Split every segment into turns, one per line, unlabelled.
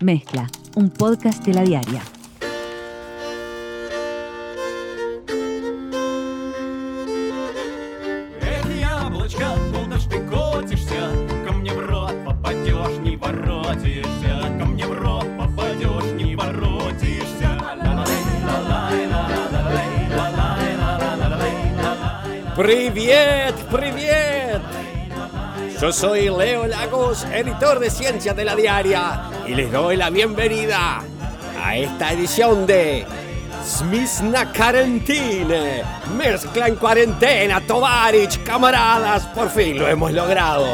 Mezcla, un podcast de la diaria.
¡Привет! ¡Привет! Yo soy Leo Lagos, editor de Ciencias de la Diaria, y les doy la bienvenida a esta edición de Smisna Karantine. Mezcla en cuarentena, Tovarich, camaradas, por fin lo hemos logrado.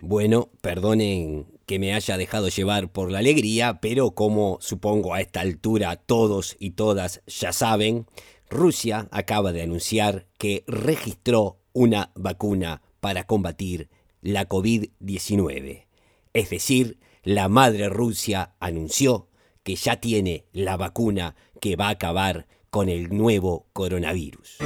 Bueno, perdonen que me haya dejado llevar por la alegría, pero como supongo a esta altura todos y todas ya saben, Rusia acaba de anunciar que registró una vacuna para combatir la COVID-19. Es decir, la madre Rusia anunció que ya tiene la vacuna que va a acabar con el nuevo coronavirus.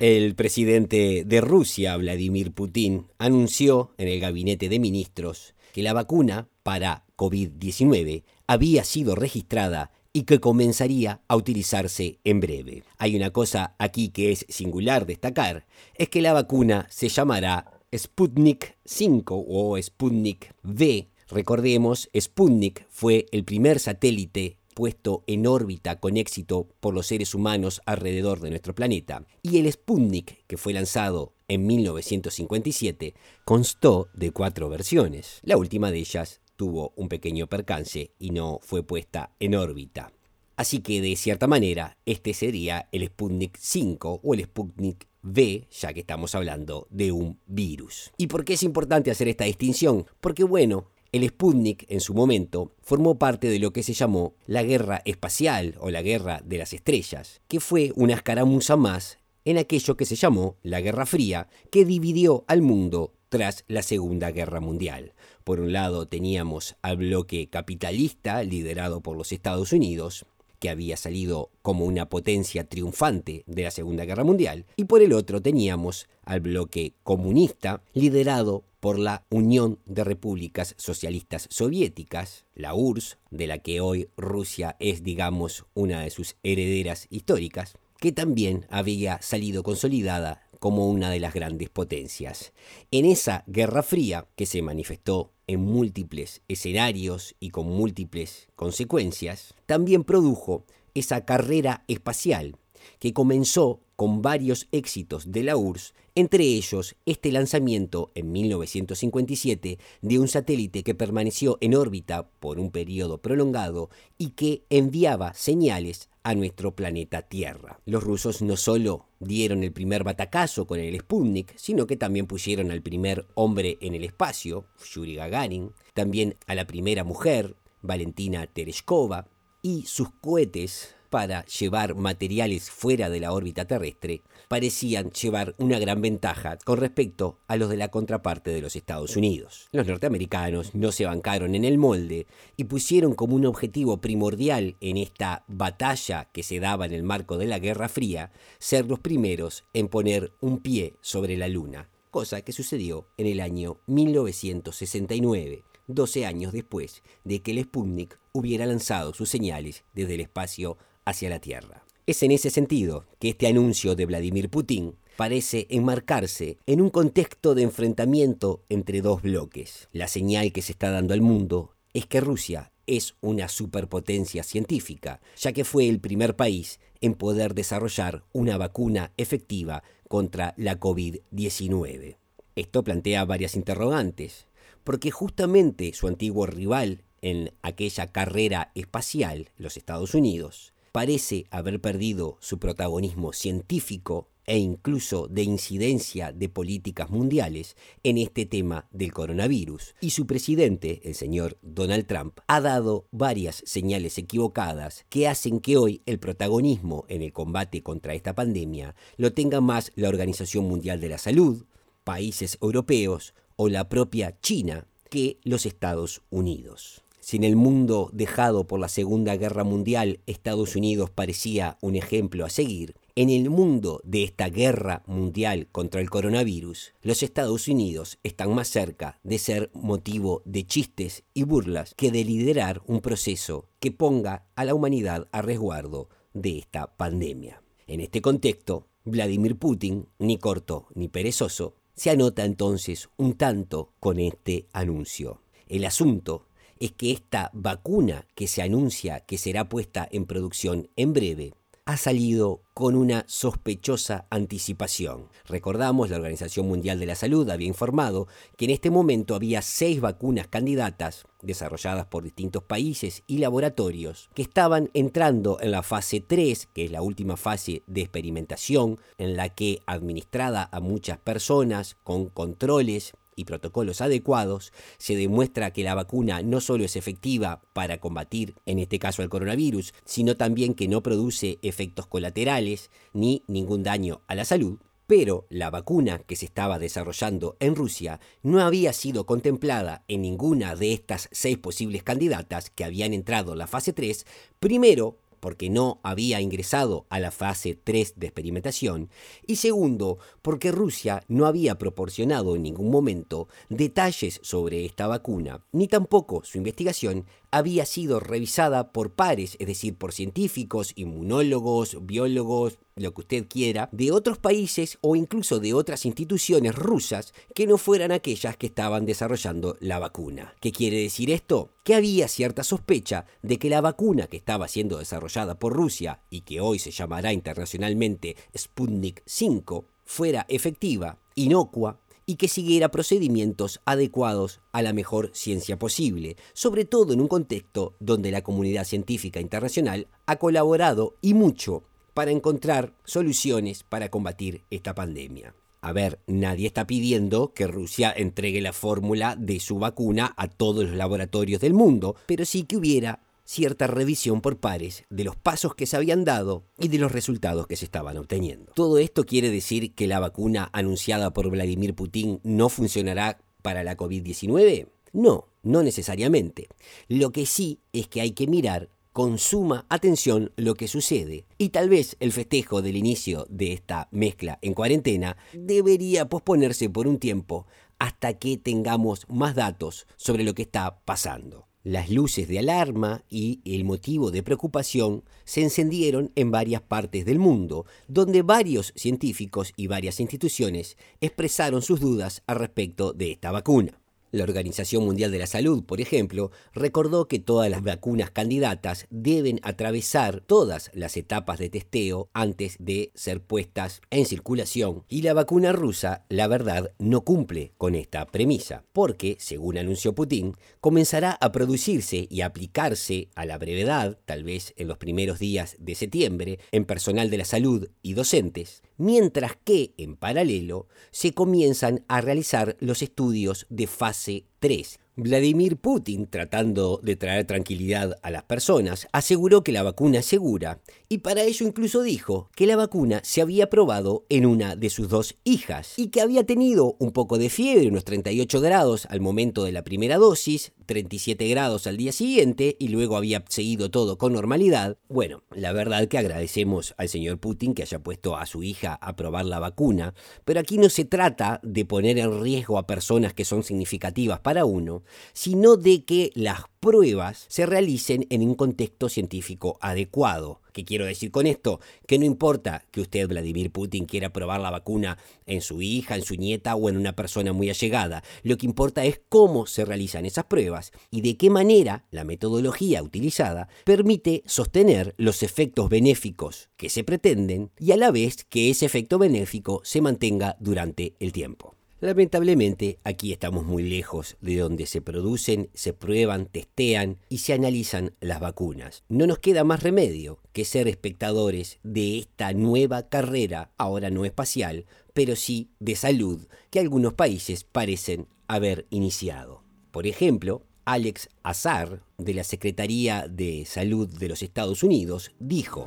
El presidente de Rusia, Vladimir Putin, anunció en el gabinete de ministros que la vacuna para COVID-19 había sido registrada y que comenzaría a utilizarse en breve. Hay una cosa aquí que es singular destacar, es que la vacuna se llamará Sputnik 5 o Sputnik V. Recordemos, Sputnik fue el primer satélite puesto en órbita con éxito por los seres humanos alrededor de nuestro planeta. Y el Sputnik, que fue lanzado en 1957, constó de cuatro versiones. La última de ellas tuvo un pequeño percance y no fue puesta en órbita. Así que de cierta manera, este sería el Sputnik 5 o el Sputnik V, ya que estamos hablando de un virus. ¿Y por qué es importante hacer esta distinción? Porque bueno, el Sputnik en su momento formó parte de lo que se llamó la guerra espacial o la guerra de las estrellas, que fue una escaramuza más en aquello que se llamó la Guerra Fría, que dividió al mundo tras la Segunda Guerra Mundial. Por un lado teníamos al bloque capitalista liderado por los Estados Unidos, que había salido como una potencia triunfante de la Segunda Guerra Mundial, y por el otro teníamos al bloque comunista liderado por la Unión de Repúblicas Socialistas Soviéticas, la URSS, de la que hoy Rusia es, digamos, una de sus herederas históricas, que también había salido consolidada como una de las grandes potencias. En esa Guerra Fría, que se manifestó en múltiples escenarios y con múltiples consecuencias, también produjo esa carrera espacial que comenzó con varios éxitos de la URSS, entre ellos este lanzamiento en 1957 de un satélite que permaneció en órbita por un periodo prolongado y que enviaba señales a nuestro planeta Tierra. Los rusos no solo dieron el primer batacazo con el Sputnik, sino que también pusieron al primer hombre en el espacio, Yuri Gagarin, también a la primera mujer, Valentina Tereshkova, y sus cohetes para llevar materiales fuera de la órbita terrestre parecían llevar una gran ventaja con respecto a los de la contraparte de los Estados Unidos. Los norteamericanos no se bancaron en el molde y pusieron como un objetivo primordial en esta batalla que se daba en el marco de la Guerra Fría ser los primeros en poner un pie sobre la Luna, cosa que sucedió en el año 1969 12 años después de que el Sputnik hubiera lanzado sus señales desde el espacio hacia la Tierra. Es en ese sentido que este anuncio de Vladimir Putin parece enmarcarse en un contexto de enfrentamiento entre dos bloques. La señal que se está dando al mundo es que Rusia es una superpotencia científica, ya que fue el primer país en poder desarrollar una vacuna efectiva contra la COVID-19. Esto plantea varias interrogantes, porque justamente su antiguo rival en aquella carrera espacial, los Estados Unidos, parece haber perdido su protagonismo científico e incluso de incidencia de políticas mundiales en este tema del coronavirus. Y su presidente, el señor Donald Trump, ha dado varias señales equivocadas que hacen que hoy el protagonismo en el combate contra esta pandemia lo tenga más la Organización Mundial de la Salud, países europeos o la propia China que los Estados Unidos. Si en el mundo dejado por la Segunda Guerra Mundial Estados Unidos parecía un ejemplo a seguir, en el mundo de esta guerra mundial contra el coronavirus, los Estados Unidos están más cerca de ser motivo de chistes y burlas que de liderar un proceso que ponga a la humanidad a resguardo de esta pandemia. En este contexto, Vladimir Putin, ni corto ni perezoso, se anota entonces un tanto con este anuncio. El asunto es que esta vacuna que se anuncia que será puesta en producción en breve ha salido con una sospechosa anticipación. Recordamos, la Organización Mundial de la Salud había informado que en este momento había seis vacunas candidatas desarrolladas por distintos países y laboratorios que estaban entrando en la fase 3, que es la última fase de experimentación, en la que administrada a muchas personas con controles y protocolos adecuados, se demuestra que la vacuna no solo es efectiva para combatir, en este caso, el coronavirus, sino también que no produce efectos colaterales ni ningún daño a la salud. Pero la vacuna que se estaba desarrollando en Rusia no había sido contemplada en ninguna de estas seis posibles candidatas que habían entrado en la fase 3, primero porque no había ingresado a la fase 3 de experimentación, y segundo, porque Rusia no había proporcionado en ningún momento detalles sobre esta vacuna, ni tampoco su investigación había sido revisada por pares, es decir, por científicos, inmunólogos, biólogos, lo que usted quiera, de otros países o incluso de otras instituciones rusas que no fueran aquellas que estaban desarrollando la vacuna. ¿Qué quiere decir esto? Que había cierta sospecha de que la vacuna que estaba siendo desarrollada por Rusia y que hoy se llamará internacionalmente Sputnik 5 fuera efectiva, inocua y que siguiera procedimientos adecuados a la mejor ciencia posible, sobre todo en un contexto donde la comunidad científica internacional ha colaborado y mucho para encontrar soluciones para combatir esta pandemia. A ver, nadie está pidiendo que Rusia entregue la fórmula de su vacuna a todos los laboratorios del mundo, pero sí que hubiera cierta revisión por pares de los pasos que se habían dado y de los resultados que se estaban obteniendo. ¿Todo esto quiere decir que la vacuna anunciada por Vladimir Putin no funcionará para la COVID-19? No, no necesariamente. Lo que sí es que hay que mirar con suma atención lo que sucede. Y tal vez el festejo del inicio de esta mezcla en cuarentena debería posponerse por un tiempo hasta que tengamos más datos sobre lo que está pasando. Las luces de alarma y el motivo de preocupación se encendieron en varias partes del mundo, donde varios científicos y varias instituciones expresaron sus dudas al respecto de esta vacuna. La Organización Mundial de la Salud, por ejemplo, recordó que todas las vacunas candidatas deben atravesar todas las etapas de testeo antes de ser puestas en circulación. Y la vacuna rusa, la verdad, no cumple con esta premisa, porque, según anunció Putin, comenzará a producirse y aplicarse a la brevedad, tal vez en los primeros días de septiembre, en personal de la salud y docentes, mientras que, en paralelo, se comienzan a realizar los estudios de fase 3 Vladimir Putin, tratando de traer tranquilidad a las personas, aseguró que la vacuna es segura y para ello incluso dijo que la vacuna se había probado en una de sus dos hijas y que había tenido un poco de fiebre, unos 38 grados al momento de la primera dosis, 37 grados al día siguiente y luego había seguido todo con normalidad. Bueno, la verdad que agradecemos al señor Putin que haya puesto a su hija a probar la vacuna, pero aquí no se trata de poner en riesgo a personas que son significativas para uno, sino de que las pruebas se realicen en un contexto científico adecuado. ¿Qué quiero decir con esto? Que no importa que usted, Vladimir Putin, quiera probar la vacuna en su hija, en su nieta o en una persona muy allegada. Lo que importa es cómo se realizan esas pruebas y de qué manera la metodología utilizada permite sostener los efectos benéficos que se pretenden y a la vez que ese efecto benéfico se mantenga durante el tiempo. Lamentablemente, aquí estamos muy lejos de donde se producen, se prueban, testean y se analizan las vacunas. No nos queda más remedio que ser espectadores de esta nueva carrera, ahora no espacial, pero sí de salud, que algunos países parecen haber iniciado. Por ejemplo, Alex Azar, de la Secretaría de Salud de los Estados Unidos, dijo,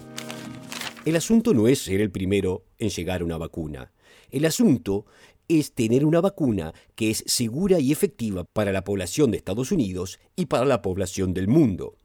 El asunto no es ser el primero en llegar a una vacuna. El asunto es tener una vacuna que es segura y efectiva para la población de Estados Unidos y para la población del mundo.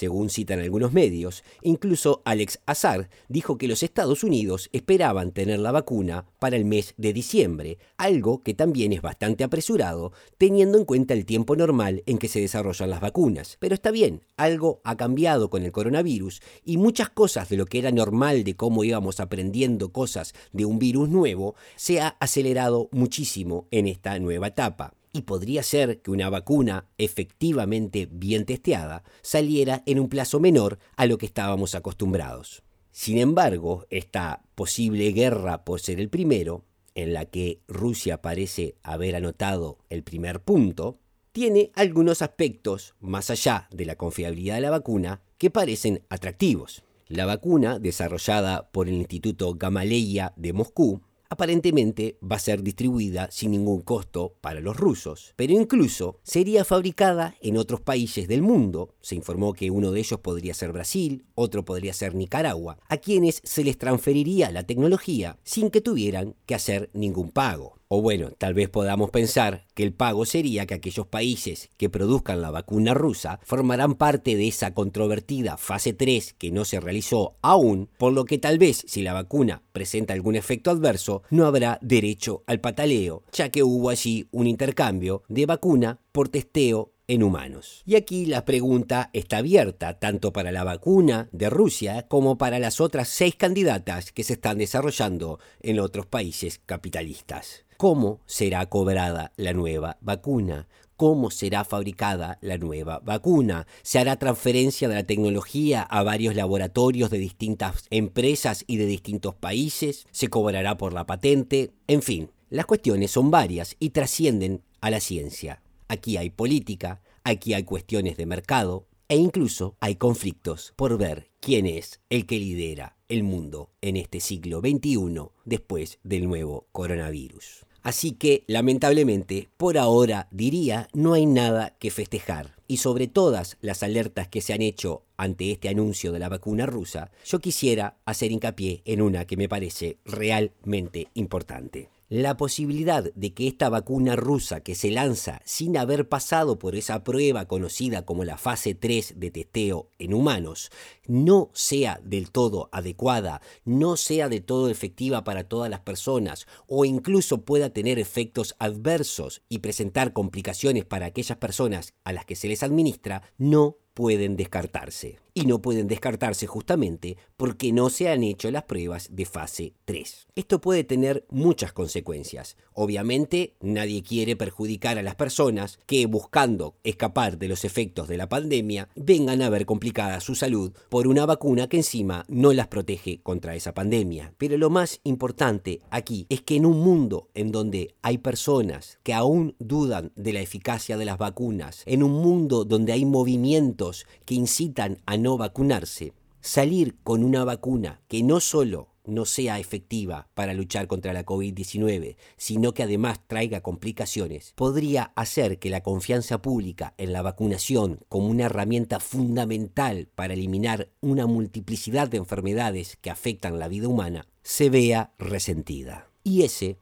Según citan algunos medios, incluso Alex Azar dijo que los Estados Unidos esperaban tener la vacuna para el mes de diciembre, algo que también es bastante apresurado teniendo en cuenta el tiempo normal en que se desarrollan las vacunas. Pero está bien, algo ha cambiado con el coronavirus y muchas cosas de lo que era normal de cómo íbamos aprendiendo cosas de un virus nuevo se ha acelerado muchísimo en esta nueva etapa y podría ser que una vacuna efectivamente bien testeada saliera en un plazo menor a lo que estábamos acostumbrados. Sin embargo, esta posible guerra por ser el primero, en la que Rusia parece haber anotado el primer punto, tiene algunos aspectos, más allá de la confiabilidad de la vacuna, que parecen atractivos. La vacuna, desarrollada por el Instituto Gamaleya de Moscú, aparentemente va a ser distribuida sin ningún costo para los rusos, pero incluso sería fabricada en otros países del mundo. Se informó que uno de ellos podría ser Brasil, otro podría ser Nicaragua, a quienes se les transferiría la tecnología sin que tuvieran que hacer ningún pago. O bueno, tal vez podamos pensar que el pago sería que aquellos países que produzcan la vacuna rusa formarán parte de esa controvertida fase 3 que no se realizó aún, por lo que tal vez si la vacuna presenta algún efecto adverso, no habrá derecho al pataleo, ya que hubo allí un intercambio de vacuna por testeo en humanos. Y aquí la pregunta está abierta tanto para la vacuna de Rusia como para las otras seis candidatas que se están desarrollando en otros países capitalistas. ¿Cómo será cobrada la nueva vacuna? cómo será fabricada la nueva vacuna. Se hará transferencia de la tecnología a varios laboratorios de distintas empresas y de distintos países. Se cobrará por la patente. En fin, las cuestiones son varias y trascienden a la ciencia. Aquí hay política, aquí hay cuestiones de mercado e incluso hay conflictos por ver quién es el que lidera el mundo en este siglo XXI después del nuevo coronavirus. Así que, lamentablemente, por ahora diría, no hay nada que festejar. Y sobre todas las alertas que se han hecho ante este anuncio de la vacuna rusa, yo quisiera hacer hincapié en una que me parece realmente importante la posibilidad de que esta vacuna rusa que se lanza sin haber pasado por esa prueba conocida como la fase 3 de testeo en humanos no sea del todo adecuada, no sea de todo efectiva para todas las personas o incluso pueda tener efectos adversos y presentar complicaciones para aquellas personas a las que se les administra, no pueden descartarse. Y no pueden descartarse justamente porque no se han hecho las pruebas de fase 3. Esto puede tener muchas consecuencias. Obviamente nadie quiere perjudicar a las personas que buscando escapar de los efectos de la pandemia vengan a ver complicada su salud por una vacuna que encima no las protege contra esa pandemia. Pero lo más importante aquí es que en un mundo en donde hay personas que aún dudan de la eficacia de las vacunas, en un mundo donde hay movimientos que incitan a vacunarse, salir con una vacuna que no solo no sea efectiva para luchar contra la COVID-19, sino que además traiga complicaciones, podría hacer que la confianza pública en la vacunación como una herramienta fundamental para eliminar una multiplicidad de enfermedades que afectan la vida humana se vea resentida. Y ese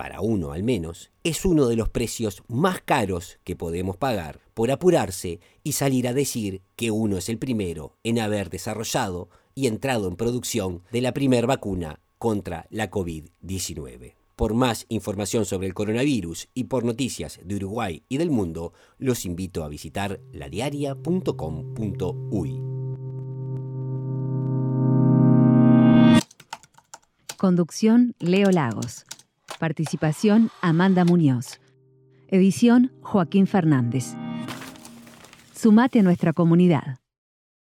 para uno al menos, es uno de los precios más caros que podemos pagar por apurarse y salir a decir que uno es el primero en haber desarrollado y entrado en producción de la primera vacuna contra la COVID-19. Por más información sobre el coronavirus y por noticias de Uruguay y del mundo, los invito a visitar ladiaria.com.uy.
Conducción Leo Lagos. Participación Amanda Muñoz. Edición Joaquín Fernández. Sumate a nuestra comunidad.